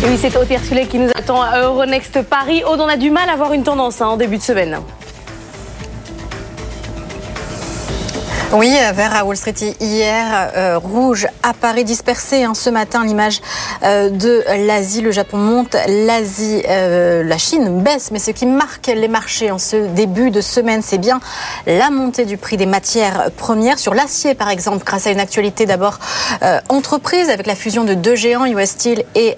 Et oui, c'est Aude Ursula qui nous attend à Euronext Paris. Aude, on a du mal à voir une tendance hein, en début de semaine. Oui, vert à Wall Street hier, euh, rouge à Paris dispersé hein, ce matin. L'image euh, de l'Asie, le Japon monte, l'Asie, euh, la Chine baisse. Mais ce qui marque les marchés en ce début de semaine, c'est bien la montée du prix des matières premières sur l'acier, par exemple, grâce à une actualité d'abord entreprise avec la fusion de deux géants, US Steel et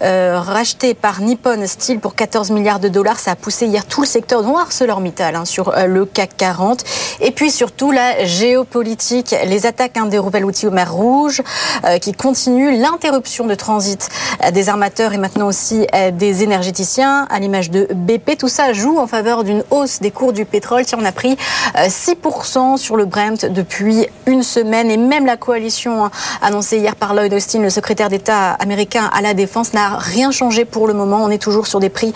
racheté par Nippon Steel pour 14 milliards de dollars. Ça a poussé hier tout le secteur noir ArcelorMittal hein, sur le CAC 40. Et puis surtout la géopolitique, les attaques hein, des rebelles outils au mer Rouge euh, qui continuent, l'interruption de transit euh, des armateurs et maintenant aussi euh, des énergéticiens à l'image de BP. Tout ça joue en faveur d'une hausse des cours du pétrole. Si on a pris 6% sur le Brent depuis une semaine et même la coalition hein, annoncée hier par Lloyd Austin, le secrétaire d'État américain à la défense, n'a rien changé pour le moment. On est toujours sur des prix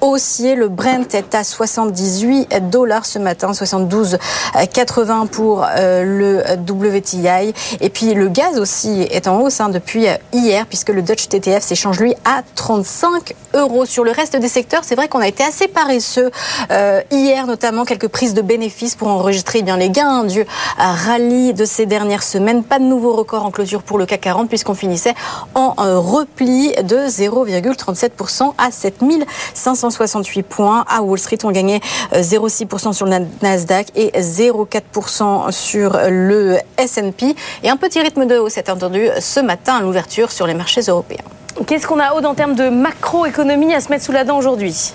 haussiers. Le Brent est à 78 dollars ce matin, 72,80 pour euh, le WTI. Et puis le gaz aussi est en hausse hein, depuis hier, puisque le Dutch TTF s'échange lui à 35 euros. Sur le reste des secteurs, c'est vrai qu'on a été assez paresseux euh, hier, notamment quelques prises de bénéfices pour enregistrer eh bien les gains du rallye de ces dernières semaines. Pas de nouveau record en clôture pour le CAC 40 puisqu'on finissait en euh, repli de 0,37% à 7568 points. À Wall Street, on gagnait 0,6% sur le Nasdaq et 0,4% sur le S&P et un petit rythme de hausse est entendu ce matin à l'ouverture sur les marchés européens. Qu'est-ce qu'on a haut en termes de macroéconomie à se mettre sous la dent aujourd'hui?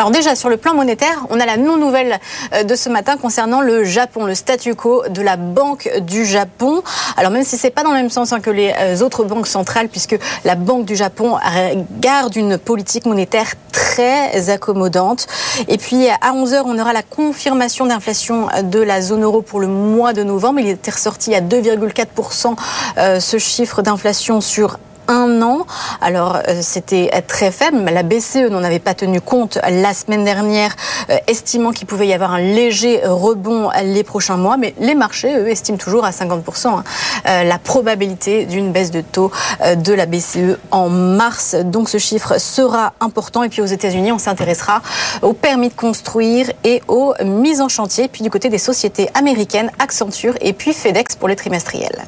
Alors déjà, sur le plan monétaire, on a la non-nouvelle euh, de ce matin concernant le Japon, le statu quo de la Banque du Japon. Alors même si c'est pas dans le même sens hein, que les euh, autres banques centrales, puisque la Banque du Japon garde une politique monétaire très accommodante. Et puis à 11h, on aura la confirmation d'inflation de la zone euro pour le mois de novembre. Il était ressorti à 2,4% euh, ce chiffre d'inflation sur un an. Alors, euh, c'était très faible, la BCE n'en avait pas tenu compte la semaine dernière, euh, estimant qu'il pouvait y avoir un léger rebond les prochains mois. Mais les marchés, eux, estiment toujours à 50% hein, euh, la probabilité d'une baisse de taux de la BCE en mars. Donc, ce chiffre sera important. Et puis, aux États-Unis, on s'intéressera aux permis de construire et aux mises en chantier. Puis, du côté des sociétés américaines, Accenture et puis FedEx pour les trimestriels.